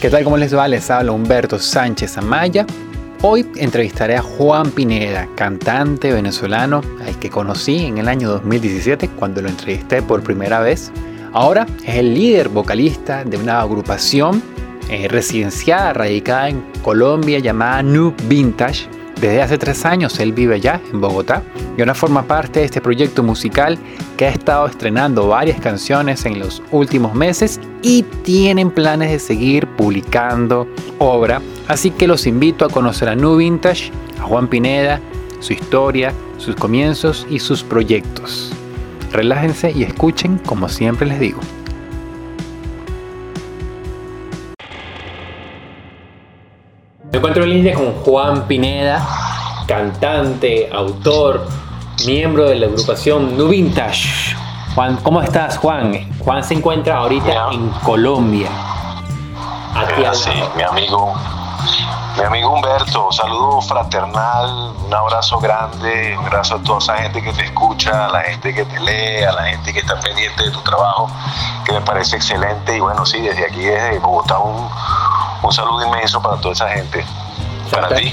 ¿Qué tal? ¿Cómo les va? Les habla Humberto Sánchez Amaya. Hoy entrevistaré a Juan Pineda, cantante venezolano al que conocí en el año 2017 cuando lo entrevisté por primera vez. Ahora es el líder vocalista de una agrupación eh, residenciada, radicada en Colombia llamada New Vintage desde hace tres años él vive allá, en Bogotá, y ahora forma parte de este proyecto musical que ha estado estrenando varias canciones en los últimos meses y tienen planes de seguir publicando obra. Así que los invito a conocer a New Vintage, a Juan Pineda, su historia, sus comienzos y sus proyectos. Relájense y escuchen como siempre les digo. Me encuentro en línea con Juan Pineda, cantante, autor, miembro de la agrupación New Vintage. Juan, ¿cómo estás, Juan? Juan se encuentra ahorita en Colombia. Aquí sí, mi amigo, mi amigo Humberto, saludo fraternal, un abrazo grande, un abrazo a toda esa gente que te escucha, a la gente que te lee, a la gente que está pendiente de tu trabajo, que me parece excelente. Y bueno, sí, desde aquí, desde Bogotá, un, un saludo inmenso para toda esa gente. Para ti.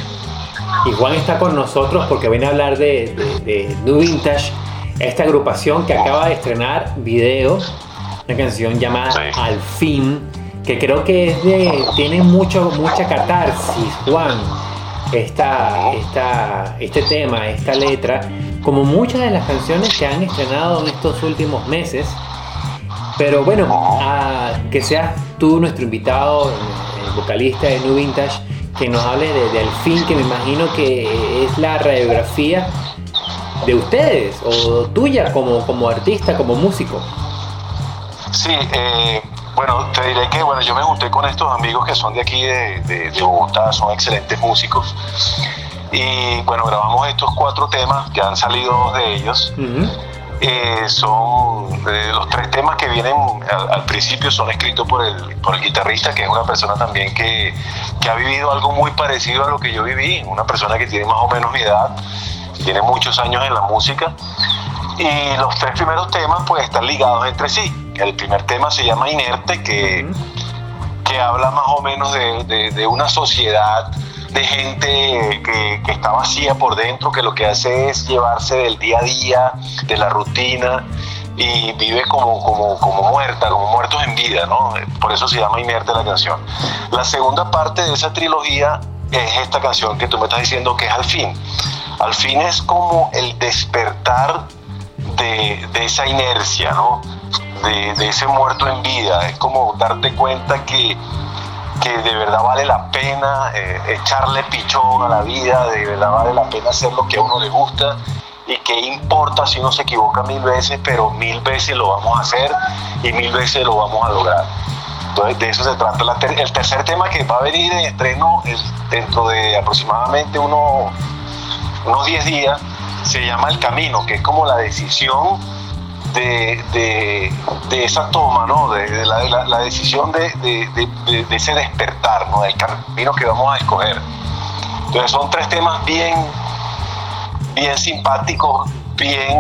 Y Juan está con nosotros porque viene a hablar de, de, New Vintage, esta agrupación que acaba de estrenar video, una canción llamada Al fin, que creo que es de, tiene mucho, mucha catarsis, Juan, esta, esta, este tema, esta letra, como muchas de las canciones que han estrenado en estos últimos meses. Pero bueno, a, que seas tú nuestro invitado, vocalista de New Vintage, que nos hable de, Al fin, que me imagino que es la radiografía de ustedes o tuya como, como artista, como músico. Sí, eh, bueno, te diré que bueno, yo me junté con estos amigos que son de aquí de, de, Bogotá, son excelentes músicos. Y bueno, grabamos estos cuatro temas, que han salido dos de ellos. Eh, son eh, los tres temas que vienen al, principio son escritos por el, por el guitarrista, que es una persona también que, que, ha vivido algo muy parecido a lo que yo viví, una persona que tiene más o menos mi edad, tiene muchos años en la música. Y los tres primeros temas pues están ligados entre sí. El primer tema se llama Inerte, que, que habla más o menos de, de, de una sociedad de gente que, está vacía por dentro, que lo que hace es llevarse del día a día, de la rutina, y vive como, como, como muerta, como muertos en vida, ¿no? Por eso se llama Inerte la canción. La segunda parte de esa trilogía es esta canción que tú me estás diciendo que es Al fin. Al fin es como el despertar de, esa inercia, ¿no? De, de, ese muerto en vida. Es como darte cuenta que que de verdad vale la pena eh, echarle pichón a la vida, de verdad vale la pena hacer lo que a uno le gusta y que importa si uno se equivoca mil veces, pero mil veces lo vamos a hacer y mil veces lo vamos a lograr. Entonces de eso se trata. el tercer tema que va a venir en estreno dentro de aproximadamente unos 10 días se llama El Camino, que es como la decisión de, esa toma, ¿no? de, la, decisión de, ese despertar, ¿no? del camino que vamos a escoger. Entonces son tres temas bien, bien simpáticos, bien,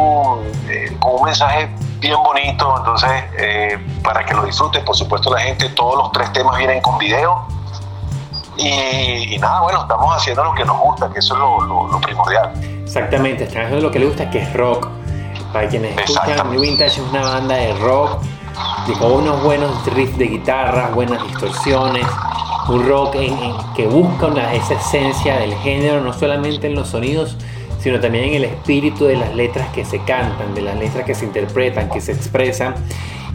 eh, con un mensaje bien bonito, entonces eh, para que lo disfruten, por supuesto la gente, todos los tres temas vienen con video. Y, nada, bueno, estamos haciendo lo que nos gusta, que eso es lo, lo primordial. Exactamente, están haciendo lo que le gusta, que es rock para quienes escuchan, New Vintage es una banda de rock con unos buenos riffs de guitarra, buenas distorsiones, un rock que busca esa esencia del género, no solamente en los sonidos, sino también en el espíritu de las letras que se cantan, de las letras que se interpretan, que se expresan.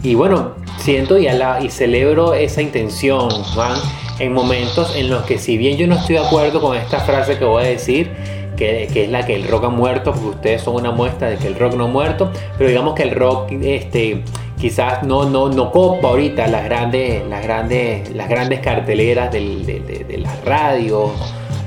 Y bueno, siento y, y celebro esa intención, Juan, en momentos en los que si bien yo no estoy de acuerdo con esta frase que voy a decir, que, es la que el rock ha muerto, porque ustedes son una muestra de que el rock no ha muerto, pero digamos que el rock este, quizás no, no, no copa ahorita las grandes, las grandes, las grandes carteleras de, las radios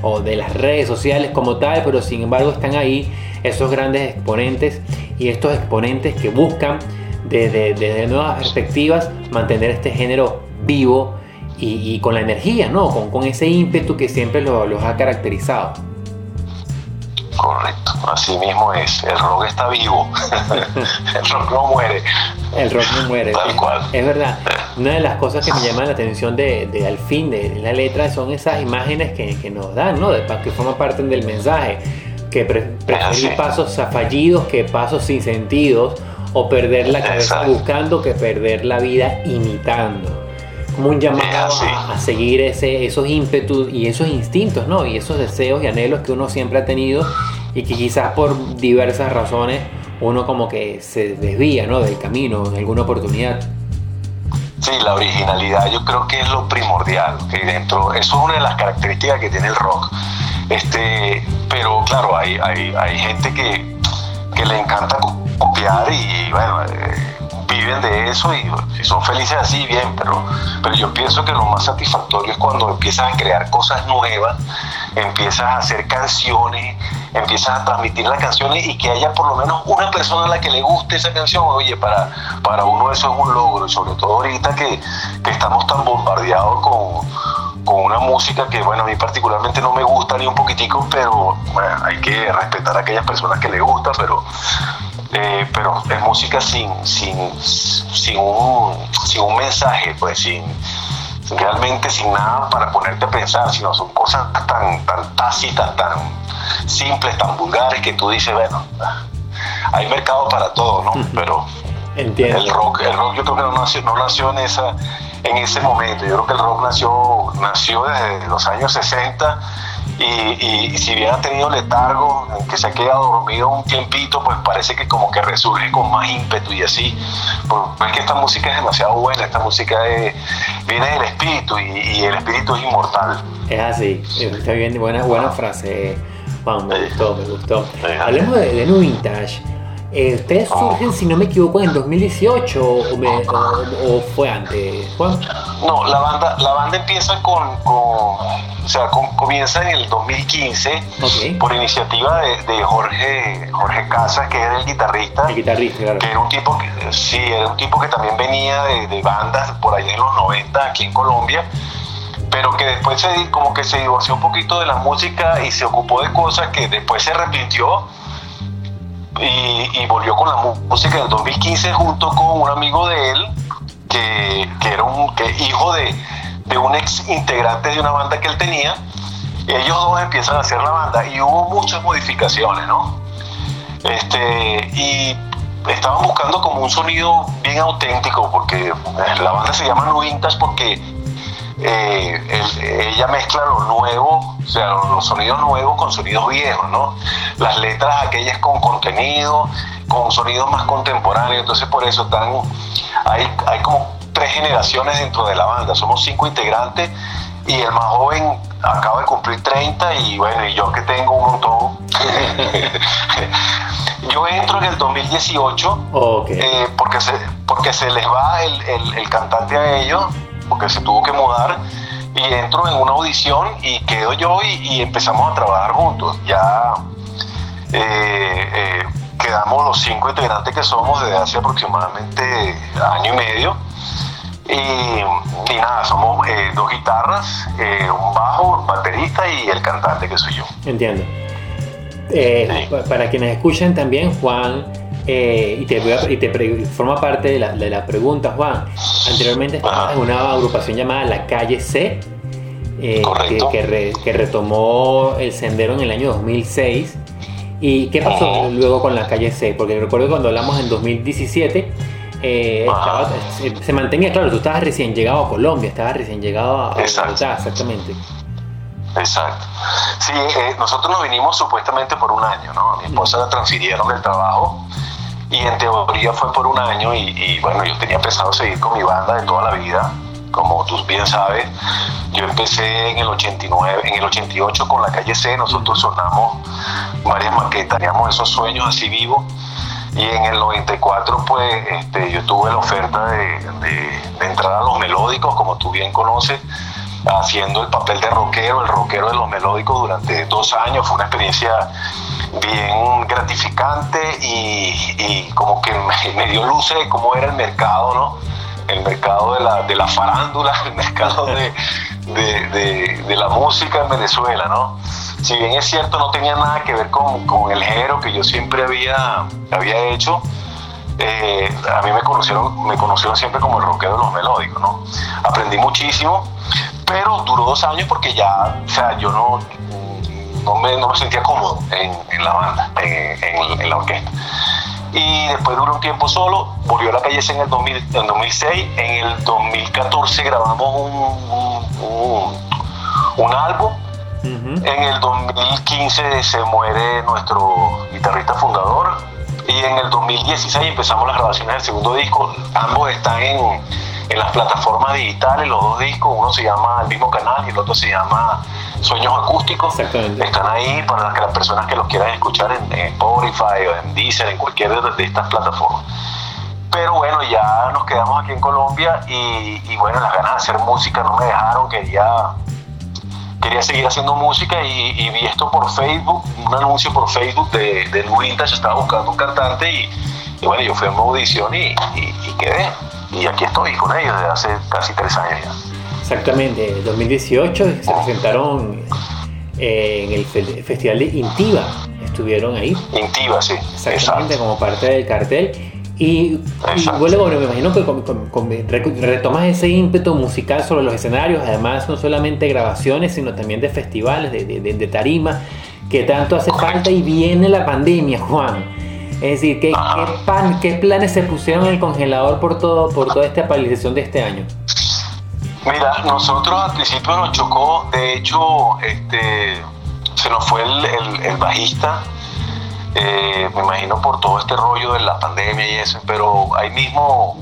o de las redes sociales como tal, pero sin embargo están ahí esos grandes exponentes y estos exponentes que buscan desde, nuevas perspectivas mantener este género vivo y, con la energía, ¿no? Con, con ese ímpetu que siempre los ha caracterizado. Correcto, así mismo es. El rock está vivo. el rock no muere. El rock no muere. Tal cual. Es verdad. Una de las cosas que me llama la atención de, de al fin de la letra son esas imágenes que, que nos dan, ¿no? De, que forman parte del mensaje. Que pre preferir pasos fallidos que pasos sin sentidos. O perder la cabeza buscando que perder la vida imitando como un llamado a, seguir ese, esos ímpetus y esos instintos, ¿no? Y esos deseos y anhelos que uno siempre ha tenido y que quizás por diversas razones uno como que se desvía, ¿no? Del camino en alguna oportunidad. Sí, la originalidad yo creo que es lo primordial, que dentro, eso es una de las características que tiene el rock. Este, pero claro, hay, hay, hay gente que, que le encanta copiar y bueno, eh, viven de eso y si son felices así, bien, pero, pero yo pienso que lo más satisfactorio es cuando empiezas a crear cosas nuevas, empiezas a hacer canciones, empiezas a transmitir las canciones y que haya por lo menos una persona a la que le guste esa canción, oye, para, para uno eso es un logro, y sobre todo ahorita que, que estamos tan bombardeados con, con una música que, bueno, a mí particularmente no me gusta ni un poquitico, pero bueno, hay que respetar a aquellas personas que le gusta, pero eh, pero es música sin, sin, sin, un, sin un mensaje, pues sin realmente sin nada para ponerte a pensar, sino son cosas tan, tan tácitas, tan simples, tan vulgares que tú dices, bueno, hay mercado para todo, ¿no? Pero el rock, el rock yo creo que no nació, no nació en esa en ese momento. Yo creo que el rock nació, nació desde los años 60 y, si bien ha tenido letargo, que se ha quedado dormido un tiempito, pues parece que como que resurge con más ímpetu y así. Porque es que esta música es demasiado buena, esta música viene del espíritu y, el espíritu es inmortal. Es así, está bien, buena, buena frase, Juan, me gustó, me gustó. Hablemos de, de New Vintage. Eh, ¿Ustedes surgen, si no me equivoco, en 2018 o, fue antes, Juan? No, la banda, la banda empieza con, o sea, comienza en el 2015 por iniciativa de, Jorge Jorge Casas, que era el guitarrista. El guitarrista, claro. Que era un tipo que, sí, era un tipo que también venía de, bandas por allá en los 90 aquí en Colombia pero que después se, como que se divorció un poquito de la música y se ocupó de cosas que después se arrepintió y, volvió con la música en el 2015 junto con un amigo de él, que, era un que hijo de, un ex integrante de una banda que él tenía. Ellos dos empiezan a hacer la banda y hubo muchas modificaciones, ¿no? Este, y estaban buscando como un sonido bien auténtico, porque la banda se llama No porque eh, ella mezcla lo nuevo, o sea, los, sonidos nuevos con sonidos viejos, ¿no? Las letras aquellas con contenido, con sonidos más contemporáneos, entonces por eso están, hay, hay como tres generaciones dentro de la banda, somos cinco integrantes y el más joven acaba de cumplir 30 y bueno, y yo que tengo un montón. yo entro en el 2018 eh, porque, se, porque se les va el, el cantante a ellos porque se tuvo que mudar y entro en una audición y quedo yo y, empezamos a trabajar juntos. Ya eh, eh, quedamos los cinco integrantes que somos desde hace aproximadamente año y medio. Y, nada, somos eh, dos guitarras, un bajo, un baterista y el cantante que soy yo. Entiendo. Para quienes escuchan también, Juan eh, y, te, y te forma parte de la, de la, pregunta, Juan. Anteriormente estabas en una agrupación llamada La Calle C, eh, que, que, retomó el sendero en el año 2006. ¿Y qué pasó luego con La Calle C? Porque recuerdo cuando hablamos en 2017, eh, se, mantenía, claro, tú estabas recién llegado a Colombia, estabas recién llegado a Bogotá, exactamente. Exacto. Sí, nosotros nos vinimos supuestamente por un año, ¿no? A mi esposa la transfirieron del trabajo y en teoría fue por un año y, bueno, yo tenía pensado seguir con mi banda de toda la vida. Como tú bien sabes, yo empecé en el 89, en el 88 con la calle C, nosotros sonamos varias maquetas, teníamos esos sueños así vivos. Y en el 94, pues, este, yo tuve la oferta de, de entrar a los melódicos, como tú bien conoces, haciendo el papel de rockero, el rockero de los melódicos durante dos años. Fue una experiencia bien gratificante y, como que me, dio luces de cómo era el mercado, ¿no? El mercado de la, de la farándula, el mercado de, de, la música en Venezuela, ¿no? si bien es cierto, no tenía nada que ver con, con el género que yo siempre había, había hecho, eh, a mí me conocieron, me conocieron siempre como el rockero de los melódicos, ¿no? Aprendí muchísimo, pero duró dos años porque ya, o sea, yo no, no, me, no me sentía cómodo en, en la banda, en, en, la orquesta. Y después duró un tiempo solo, volvió a la calle en el, 2000, en 2006, en el 2014 grabamos un, un, un álbum en el 2015 se muere nuestro guitarrista fundador, y en el 2016 empezamos las grabaciones del segundo disco. Ambos están en, en las plataformas digitales, los dos discos, uno se llama el mismo canal y el otro se llama Sueños Acústicos. Están ahí para que las personas que los quieran escuchar en, Spotify o en Deezer, en cualquiera de estas plataformas. Pero bueno, ya nos quedamos aquí en Colombia y, y bueno, las ganas de hacer música no me dejaron, quería quería seguir haciendo música y, vi esto por Facebook, un anuncio por Facebook de, de Vintage, estaba buscando un cantante y, bueno, yo fui a una audición y, quedé. Y aquí estoy con ellos desde hace casi tres años ya. Exactamente, en 2018 se presentaron eh, en el Festival de Intiva, estuvieron ahí. Intiva, sí. Exactamente, como parte del cartel. Y, bueno, bueno, me imagino que retomas ese ímpetu musical sobre los escenarios, además no solamente grabaciones, sino también de festivales, de, de, de tarima, que tanto hace falta y viene la pandemia, Juan. Es decir, ¿qué, qué, pan, ¿qué, planes se pusieron en el congelador por, todo, por toda esta paralización de este año? Mira, nosotros al principio nos chocó, de hecho, este, se nos fue el, el, el bajista, eh, me imagino por todo este rollo de la pandemia y eso, pero ahí mismo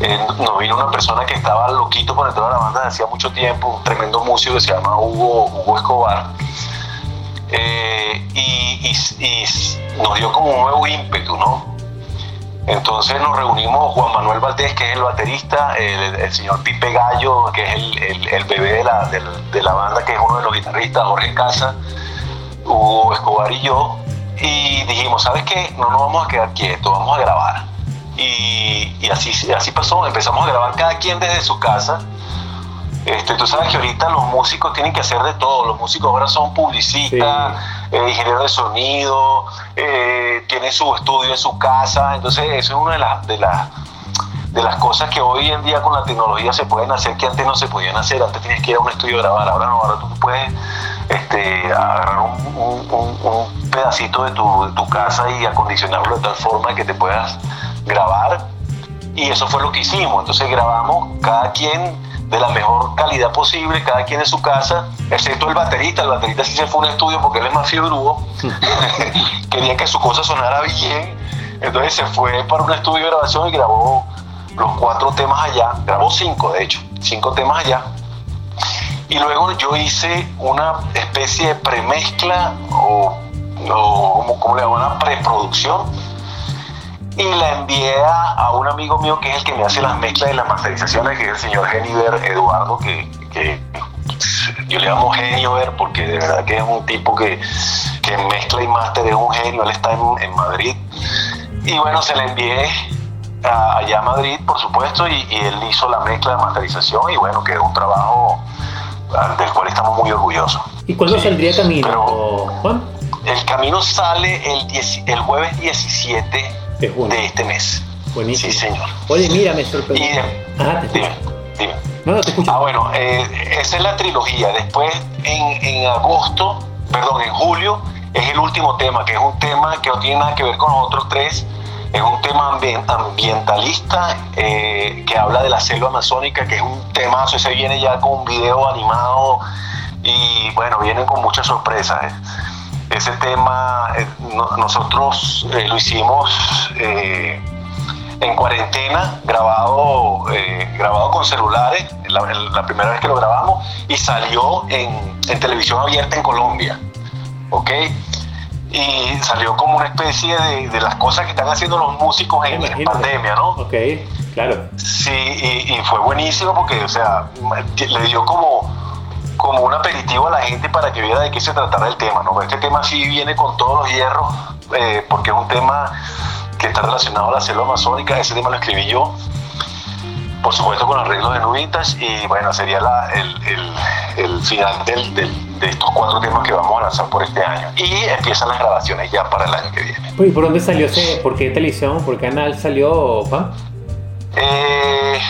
eh, nos vino una persona que estaba loquito por entrar a la banda desde hacía mucho tiempo, un tremendo músico que se llama Hugo, Hugo Escobar, eh, y, nos dio como un nuevo ímpetu, ¿no? Entonces nos reunimos Juan Manuel Valdés, que es el baterista, el, señor Pipe Gallo, que es el, el, bebé de la, de, de la banda, que es uno de los guitarristas, Jorge Casa, Hugo Escobar y yo, y dijimos, ¿sabes qué? No nos vamos a quedar quietos, vamos a grabar. Y, y así, así pasó, empezamos a grabar cada quien desde su casa. Este, tú sabes que ahorita los músicos tienen que hacer de todo. Los músicos ahora son publicistas, eh, ingenieros de sonido, eh, tienen su estudio en su casa. Entonces, eso es una de las, de, las, de las cosas que hoy en día con la tecnología se pueden hacer que antes no se podían hacer. Antes tenías que ir a un estudio a grabar, ahora no, ahora tú puedes este, agarrar un, pedacito de tu, casa y acondicionarlo de tal forma que te puedas grabar. Y eso fue lo que hicimos. Entonces grabamos cada quien de la mejor calidad posible, cada quien en su casa, excepto el baterista. El baterista sí se fue a un estudio porque él es más fiebrudo. Quería que su cosa sonara bien. Entonces se fue para un estudio de grabación y grabó los cuatro temas allá. Grabó cinco, de hecho, cinco temas allá y luego yo hice una especie de premezcla o, o como le llaman, una preproducción y la envié a, un amigo mío que es el que me hace las mezclas y las masterizaciones, que es el señor Geniver Eduardo, que, que yo le llamo Geniover porque de verdad que es un tipo que, que mezcla y master, es un genio, él está en, en Madrid. Y bueno, se la envié allá a Madrid, por supuesto, y, y, él hizo la mezcla de masterización y bueno, quedó un trabajo del cual estamos muy orgullosos. ¿Y cuándo saldría camino, Juan? El camino sale el, el jueves 17 de, este mes. Buenísimo. Sí, señor. Oye, mira, me sorprendió. Ah, te dime, dime. No, no, te escucho. Ah, bueno, eh, esa es la trilogía. Después, en, en agosto, perdón, en julio, es el último tema, que es un tema que no tiene nada que ver con los otros tres es un tema ambientalista eh, que habla de la selva amazónica, que es un temazo, ese viene ya con un video animado y bueno, vienen con muchas sorpresas. ¿eh? Ese tema eh, nosotros lo hicimos en cuarentena, grabado, grabado con celulares, la, primera vez que lo grabamos, y salió en, en televisión abierta en Colombia. ¿ok? y salió como una especie de, las cosas que están haciendo los músicos en, pandemia, ¿no? Ok, claro. Sí, y, fue buenísimo porque, o sea, le dio como, como un aperitivo a la gente para que viera de qué se tratara el tema, ¿no? Este tema sí viene con todos los hierros, eh, porque es un tema que está relacionado a la selva amazónica, ese tema lo escribí yo, por supuesto con arreglos de nubitas, y bueno, sería la, el, el, el, final del de estos cuatro temas que vamos a lanzar por este año. Y empiezan las grabaciones ya para el año que viene. ¿Y por dónde salió ese? ¿Por qué televisión? ¿Por qué canal salió, Juan? Eh,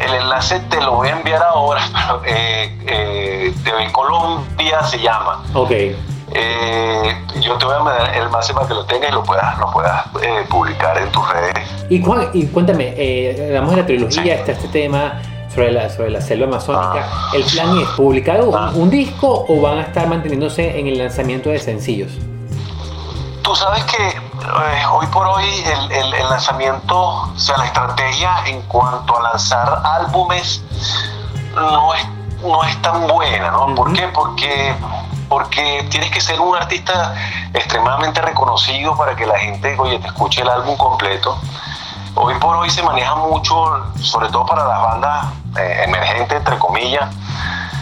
el enlace te lo voy a enviar ahora, pero eh, eh, TV Colombia se llama. Ok. Eh, yo te voy a mandar el enlace para que lo tengas y lo puedas, lo puedas eh, publicar en tus redes. Y, Juan, y cuéntame, eh, hablamos de la trilogía, está este tema sobre la, sobre la selva amazónica. Ah. ¿El plan es publicar un, Ah. un disco o van a estar manteniéndose en el lanzamiento de sencillos? Tú sabes que eh, hoy por hoy el, el- el lanzamiento, o sea, la estrategia en cuanto a lanzar álbumes no es, no es tan buena, ¿no? ¿Por qué? Porque, porque tienes que ser un artista extremadamente reconocido para que la gente, oye, te escuche el álbum completo. Hoy por hoy se maneja mucho, sobre todo para las bandas eh, emergentes, entre comillas,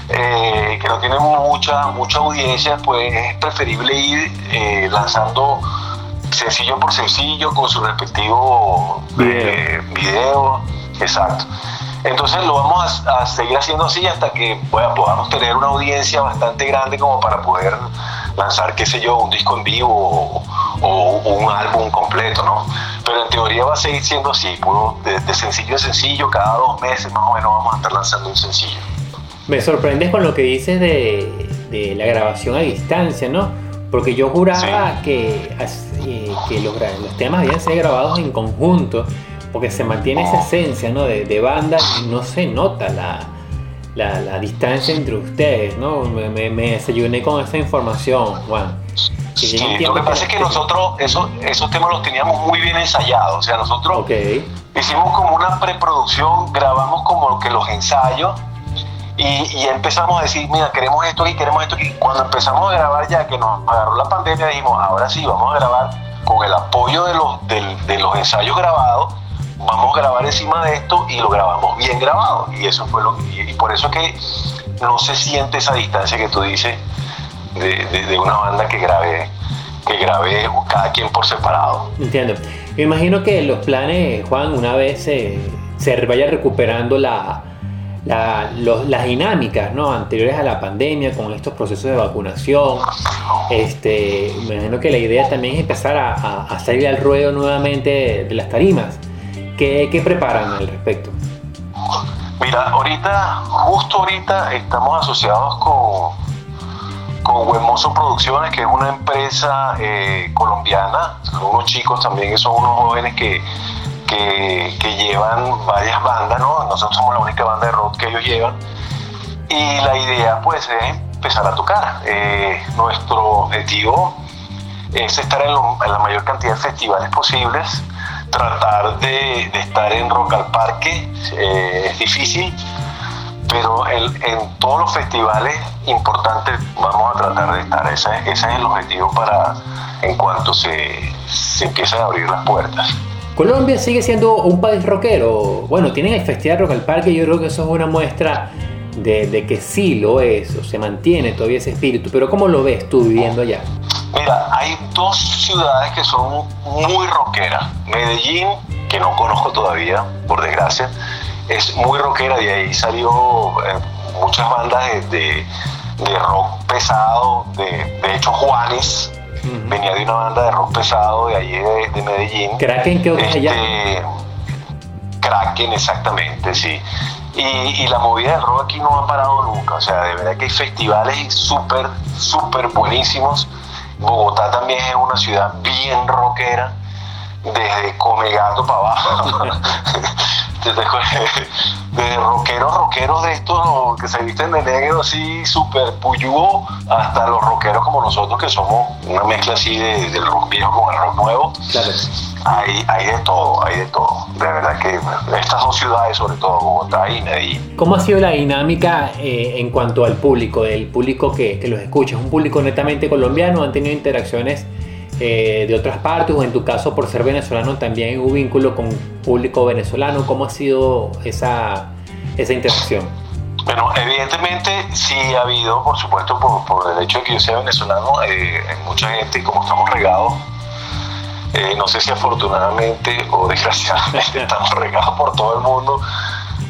eh, que no tienen mucha, mucha audiencia, pues es preferible ir eh, lanzando sencillo por sencillo con su respectivo eh, video. Exacto. Entonces lo vamos a, a seguir haciendo así hasta que bueno, podamos tener una audiencia bastante grande como para poder lanzar, qué sé yo, un disco en vivo o, o un álbum completo, ¿no? Pero en teoría va a seguir siendo así, puro de, de sencillo en sencillo, cada dos meses más o menos vamos a estar lanzando un sencillo. Me sorprendes con lo que dices de, de la grabación a distancia, ¿no? Porque yo juraba que, as- eh, que los, los temas debían ser grabados en conjunto, porque se mantiene esa esencia, ¿no? De, de banda y no se nota la, la, la distancia entre ustedes, ¿no? Me, me- me desayuné con esa información, Juan. Que Sí, lo que pasa es que nosotros esos, esos temas los teníamos muy bien ensayados, o sea, nosotros Ok, hicimos como una preproducción, grabamos como que los ensayos y, y empezamos a decir, mira, queremos esto aquí, queremos esto aquí. Cuando empezamos a grabar ya que nos agarró la pandemia, dijimos, ahora sí, vamos a grabar con el apoyo de los, de los ensayos grabados, vamos a grabar encima de esto y lo grabamos bien grabado. Y eso fue lo y, y por eso es que no se siente esa distancia que tú dices de, de- una banda que grabé, que grabé cada quien por separado. entiendo. Me imagino que los planes, Juan, una vez eh, se vaya recuperando la, la- los- las dinámicas ¿no? anteriores a la pandemia con estos procesos de vacunación. Este, me imagino que la idea también es empezar a, salir al ruedo nuevamente de, las tarimas. ¿Qué, preparan al respecto? Mira, ahorita, justo ahorita estamos asociados con, con Producciones, que es una empresa eh, colombiana, son unos chicos también son unos jóvenes que, que, llevan varias bandas, ¿no? Nosotros somos la única banda de rock que ellos llevan. Y la idea pues es empezar a tocar. Eh, nuestro objetivo es estar en, la mayor cantidad de festivales posibles, tratar de, estar en Rock al Parque, eh, es difícil, pero en todos los festivales importantes vamos a tratar de estar. Ese, ese es el objetivo para en cuanto se, se empiezan a abrir las puertas. Colombia sigue siendo un país rockero. Bueno, tienen el Festival Rock al Parque, yo creo que eso es una muestra de, que sí lo es, o se mantiene todavía ese espíritu. Pero ¿cómo lo ves tú viviendo allá? Mira, hay dos ciudades que son muy rockeras. Medellín, que no conozco todavía, por desgracia, es muy rockera. De ahí salió eh, muchas bandas de, de- de rock pesado. De, de hecho, Juanes Venía de una banda de rock pesado de allí de, de Medellín. Kraken, ¿qué otras allá? Este, Kraken, exactamente, sí. Y, y la movida del rock aquí no ha parado nunca. O sea, de verdad que hay festivales súper, súper buenísimos. Bogotá también es una ciudad bien rockera, desde Comegato para abajo. desde rockeros, rockeros de estos que se visten de negro, así súper puyúo, hasta los rockeros como nosotros, que somos una mezcla así de, del rock viejo con el rock nuevo. Claro. Hay, hay de todo, hay de todo. De verdad que estas dos ciudades, sobre todo Bogotá y Medellín. ¿Cómo ha sido la dinámica eh, en cuanto al público, del público que, que los escucha? ¿Es un público netamente colombiano? ¿Han tenido interacciones eh, de otras partes? ¿O en tu caso, por ser venezolano, también hubo vínculo con público venezolano? ¿Cómo ha sido esa, esa interacción? Bueno, evidentemente sí ha habido, por supuesto, por, por el hecho de que yo sea venezolano, eh, hay mucha gente, como estamos regados, eh, no sé si afortunadamente o desgraciadamente estamos regados por todo el mundo.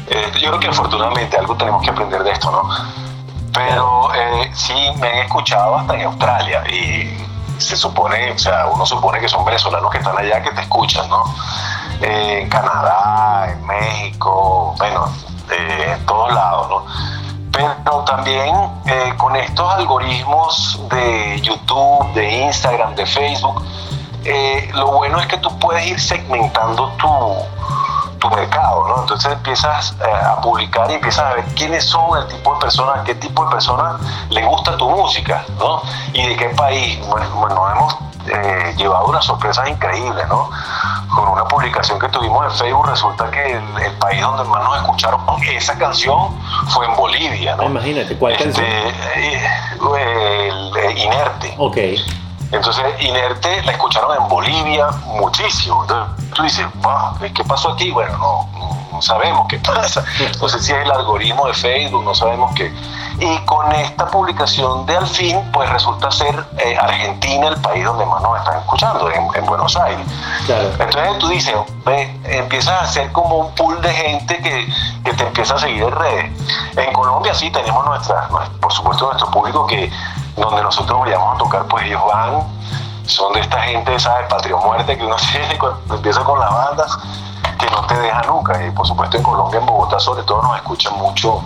Eh, yo creo que afortunadamente algo tenemos que aprender de esto, ¿no? Pero eh, sí me han escuchado hasta en Australia y supone, o sea, uno supone que son venezolanos que están allá que te escuchan, ¿no? Eh, en Canadá, en México, bueno, eh, en todos lados, ¿no? Pero también con estos algoritmos de YouTube, de Instagram, de Facebook, lo bueno es que tú puedes ir segmentando tu, tu mercado, ¿no? Entonces empiezas eh, a publicar y empiezas a ver quiénes son el tipo de personas, qué tipo de personas le gusta tu música, ¿no? Y de qué país. Bueno, bueno hemos eh, llevado unas sorpresas increíbles, ¿no? Con una publicación que tuvimos en Facebook, resulta que el, país donde más nos escucharon esa canción fue en Bolivia, ¿no? Imagínate, ¿cuál este, canción? Eh, Inerte. Ok. Entonces, Inerte la escucharon en Bolivia muchísimo. Entonces, tú dices, ¿qué pasó aquí? Bueno, no, no sabemos qué pasa. No sé si es el algoritmo de Facebook, no sabemos qué. Y con esta publicación de Al fin, pues resulta ser eh, Argentina el país donde más nos están escuchando, en, Buenos Aires. Entonces tú dices, ve, empiezas a hacer como un pool de gente que, que, te empieza a seguir en redes. En Colombia sí tenemos nuestra, por supuesto, nuestro público que donde nosotros vayamos a tocar, pues ellos van, son de esta gente, ¿sabes? Patrio Muerte que uno tiene cuando empieza con las bandas, que no te deja nunca. Y por supuesto en Colombia, en Bogotá, sobre todo, nos escuchan mucho.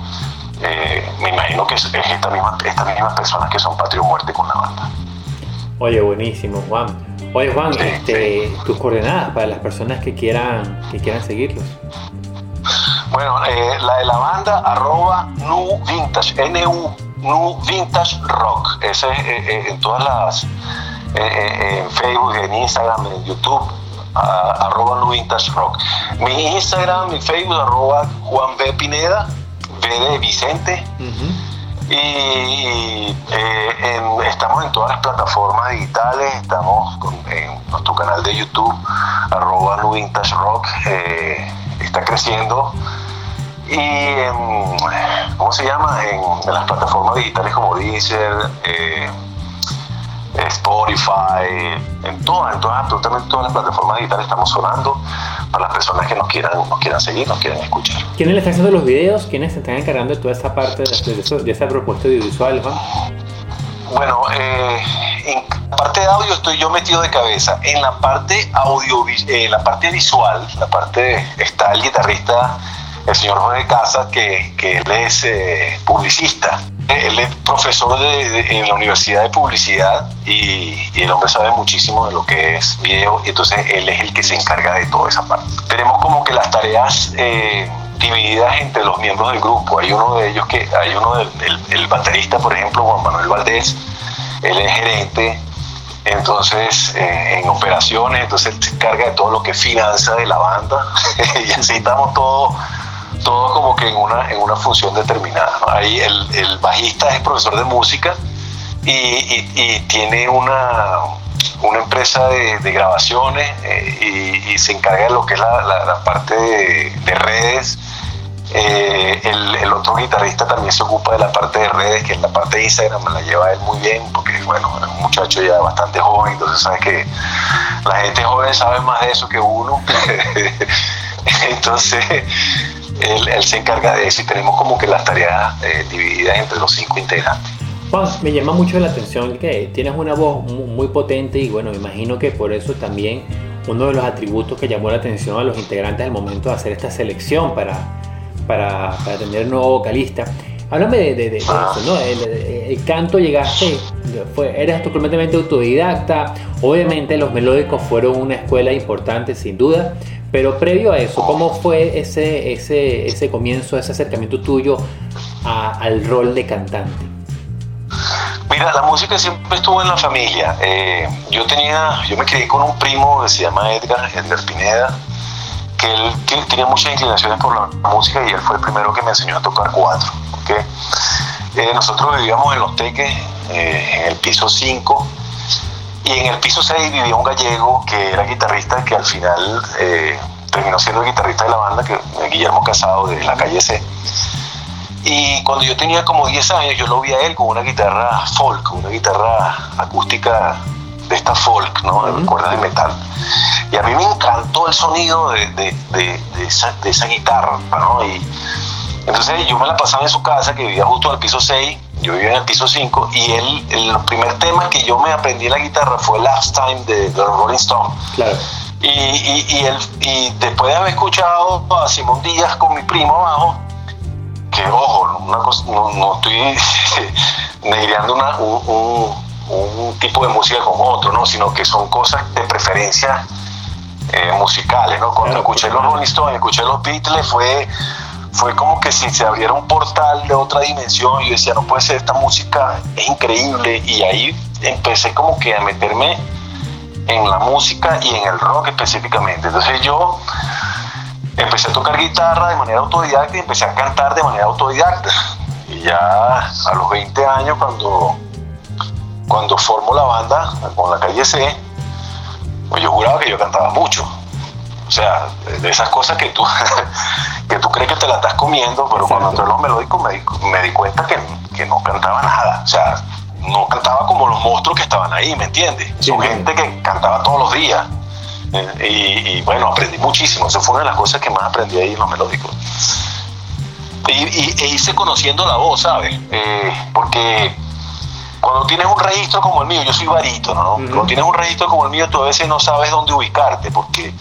Eh, me imagino que es, misma, estas mismas personas que son Patrio Muerte con la banda. Oye, buenísimo, Juan. Oye, Juan, este, tus coordenadas para las personas que quieran, que quieran seguirlos. Bueno, eh, la de la banda, arroba nu vintage, N-U Nu Vintage Rock. Ese es eh, eh, en todas las, eh, en Facebook, en Instagram, en YouTube, arroba Nu Vintage Rock. Mi Instagram, mi Facebook, arroba Juan B. Pineda, B de Vicente. Y estamos en todas las plataformas digitales, estamos en nuestro canal de YouTube, arroba Vintage Rock, está creciendo y en, ¿cómo se llama? En, las plataformas digitales como Deezer, eh, Spotify, en todas, en todas, absolutamente todas las plataformas digitales estamos sonando para las personas que nos quieran, nos quieran seguir, nos quieran escuchar. ¿Quiénes le están haciendo los videos? ¿Quiénes se están encargando de toda esa parte de, esa propuesta audiovisual, Juan? Bueno, eh, en parte de audio estoy yo metido de cabeza. En la parte audio, eh, la parte visual, la parte está el guitarrista el señor Jorge Casas, que, que él es eh, publicista. Él es profesor de, en la Universidad de Publicidad y, el hombre sabe muchísimo de lo que es video, entonces él es el que se encarga de toda esa parte. Tenemos como que las tareas eh, divididas entre los miembros del grupo. Hay uno de ellos que, hay uno del el, baterista, por ejemplo, Juan Manuel Valdés, él es gerente entonces eh, en operaciones, entonces él se encarga de todo lo que es finanza de la banda y así estamos todos todo como que en una, en una función determinada. Ahí el, el, bajista es profesor de música y, y, tiene una, una empresa de, grabaciones eh, y, se encarga de lo que es la, la, parte de, redes. Eh, el, el, otro guitarrista también se ocupa de la parte de redes, que es la parte de Instagram, la lleva él muy bien, porque bueno, es un muchacho ya bastante joven, entonces sabe que la gente joven sabe más de eso que uno. entonces, él, se encarga de eso y tenemos como que las tareas eh, divididas entre los cinco integrantes. Juan, me llama mucho la atención que tienes una voz muy potente y bueno, imagino que por eso también uno de los atributos que llamó la atención a los integrantes al momento de hacer esta selección para, para, para tener un nuevo vocalista. Háblame de, eso, ¿no? El, canto llegaste, fue, eras completamente autodidacta, obviamente los melódicos fueron una escuela importante sin duda, pero previo a eso, ¿cómo fue ese, ese, ese comienzo, ese acercamiento tuyo al rol de cantante? Mira, la música siempre estuvo en la familia. Eh, yo tenía, yo me crié con un primo que se llama Edgar, Edgar Pineda, que él tenía muchas inclinaciones por la música y él fue el primero que me enseñó a tocar cuatro. Eh, nosotros vivíamos en Los Teques, eh, en el piso 5, y en el piso 6 vivía un gallego que era guitarrista, que al final eh, terminó siendo el guitarrista de la banda, que Guillermo Casado de la calle C. Y cuando yo tenía como 10 años, yo lo vi a él con una guitarra folk, una guitarra acústica de esta folk, ¿no? De cuerdas de metal. Y a mí me encantó el sonido de, de, de, esa, de esa, guitarra, ¿no? Y entonces yo me la pasaba en su casa, que vivía justo al piso 6, yo vivía en el piso 5 y él, el primer tema que yo me aprendí en la guitarra fue Last Time de, de Rolling Stone. Claro. Y, y, y, él, y después de haber escuchado a Simón Díaz con mi primo abajo, que ojo, una cosa, no, no estoy negreando una, un, un, un, tipo de música como otro, ¿no? sino que son cosas de preferencia eh, musicales. ¿no? Cuando escuché los. Rolling Stones, escuché los Beatles, fue, fue como que si se abriera un portal de otra dimensión. Yo decía, no puede ser, esta música es increíble. Y ahí empecé como que a meterme en la música y en el rock específicamente. Entonces yo empecé a tocar guitarra de manera autodidacta y empecé a cantar de manera autodidacta. Y ya a los 20 años, cuando, cuando formo la banda con la calle C, pues yo juraba que yo cantaba mucho. O sea, de esas cosas que tú, que tú crees que te la estás comiendo, pero cuando entré en los melódicos me di, me di cuenta que, que no cantaba nada. O sea, no cantaba como los monstruos que estaban ahí, ¿me entiendes? Sí, Son gente que cantaba todos los días. Eh, Y, y, bueno, aprendí muchísimo. Esa fue una de las cosas que más aprendí ahí en los melódicos. Y, y- e hice conociendo la voz, ¿sabes? Eh, porque cuando tienes un registro como el mío, yo soy barítono, ¿no? Cuando tienes un registro como el mío, tú a veces no sabes dónde ubicarte, porque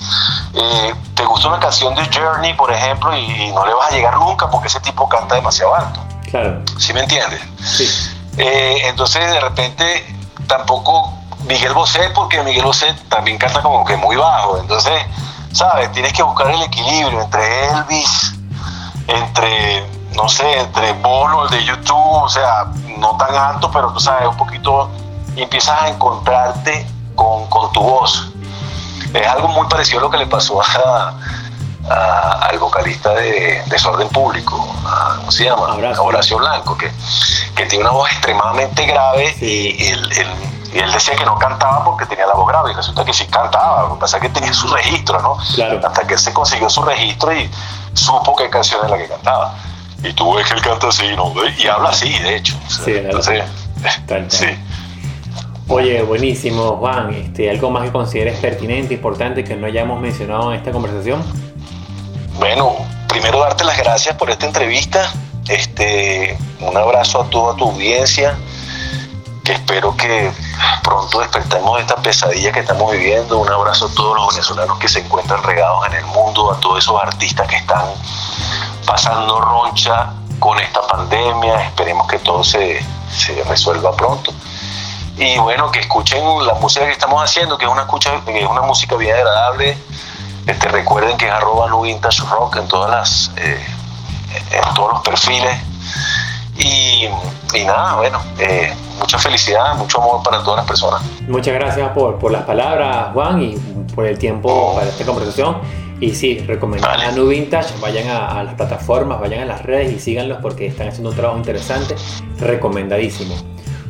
eh, te gusta una canción de Journey, por ejemplo, y, y no le vas a llegar nunca porque ese tipo canta demasiado alto. Claro. ¿Sí me entiendes? Sí. Eh, entonces de repente tampoco Miguel Bosé, porque Miguel Bosé también canta como que muy bajo. Entonces, ¿sabes? Tienes que buscar el equilibrio entre Elvis, entre, no sé, entre Bono, el de YouTube, o sea, no tan alto, pero tú sabes, un poquito, y empiezas a encontrarte con, con tu voz. Es algo muy parecido a lo que le pasó a, a- al vocalista de Desorden Público, a- ¿cómo se llama? Horacio. Blanco, que, que tiene una voz extremadamente grave Sí. y, él, él- y él decía que no cantaba porque tenía la voz grave y resulta que sí cantaba, lo que pasa es que tenía su registro, ¿no? Claro. Hasta que él se consiguió su registro y supo qué canción es la que cantaba. Y tú ves que él canta así, ¿no? Y habla así, de hecho. Sí, Entonces, Tal, tal. sí. Oye, buenísimo, Juan. Este, ¿Algo más que consideres pertinente, importante que no hayamos mencionado en esta conversación? Bueno, primero darte las gracias por esta entrevista. Este, un abrazo a toda tu audiencia. Que espero que pronto despertemos de esta pesadilla que estamos viviendo. Un abrazo a todos los venezolanos que se encuentran regados en el mundo, a todos esos artistas que están pasando roncha con esta pandemia. Esperemos que todo se, se resuelva pronto. Y bueno, que escuchen la música que estamos haciendo, que es una, escucha, que es una música bien agradable. Este, recuerden que es arroba Vintage Rock en todas las eh, en todos los perfiles. Y, y nada, bueno, eh, mucha felicidad, mucho amor para todas las personas. Muchas gracias por, por las palabras, Juan, y por el tiempo para esta conversación. Y sí, recomendar Vale. a Vintage, vayan a, a las plataformas, vayan a las redes y síganlos porque están haciendo un trabajo interesante, recomendadísimo.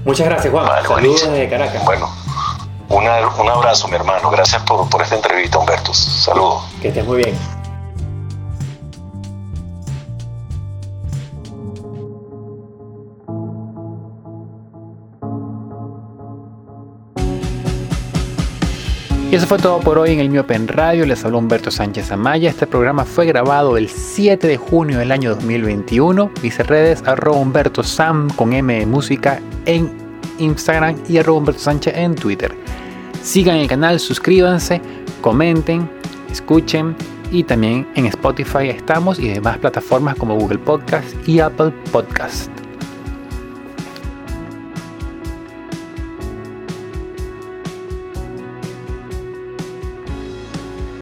Muchas gracias, Juan. Vale, Saludos buenísimo. desde Caracas. Bueno, una- un abrazo, mi hermano. Gracias por, por esta entrevista, Humberto. Saludos. Que estés muy bien. Y eso fue todo por hoy en el Miope en Radio. Les habló Humberto Sánchez Amaya. Este programa fue grabado el 7 de junio del año 2021. Mis redes arroba Humberto Sam con M de música en Instagram y arroba Humberto Sánchez en Twitter. Sigan el canal, suscríbanse, comenten, escuchen y también en Spotify estamos y demás plataformas como Google Podcast y Apple Podcast.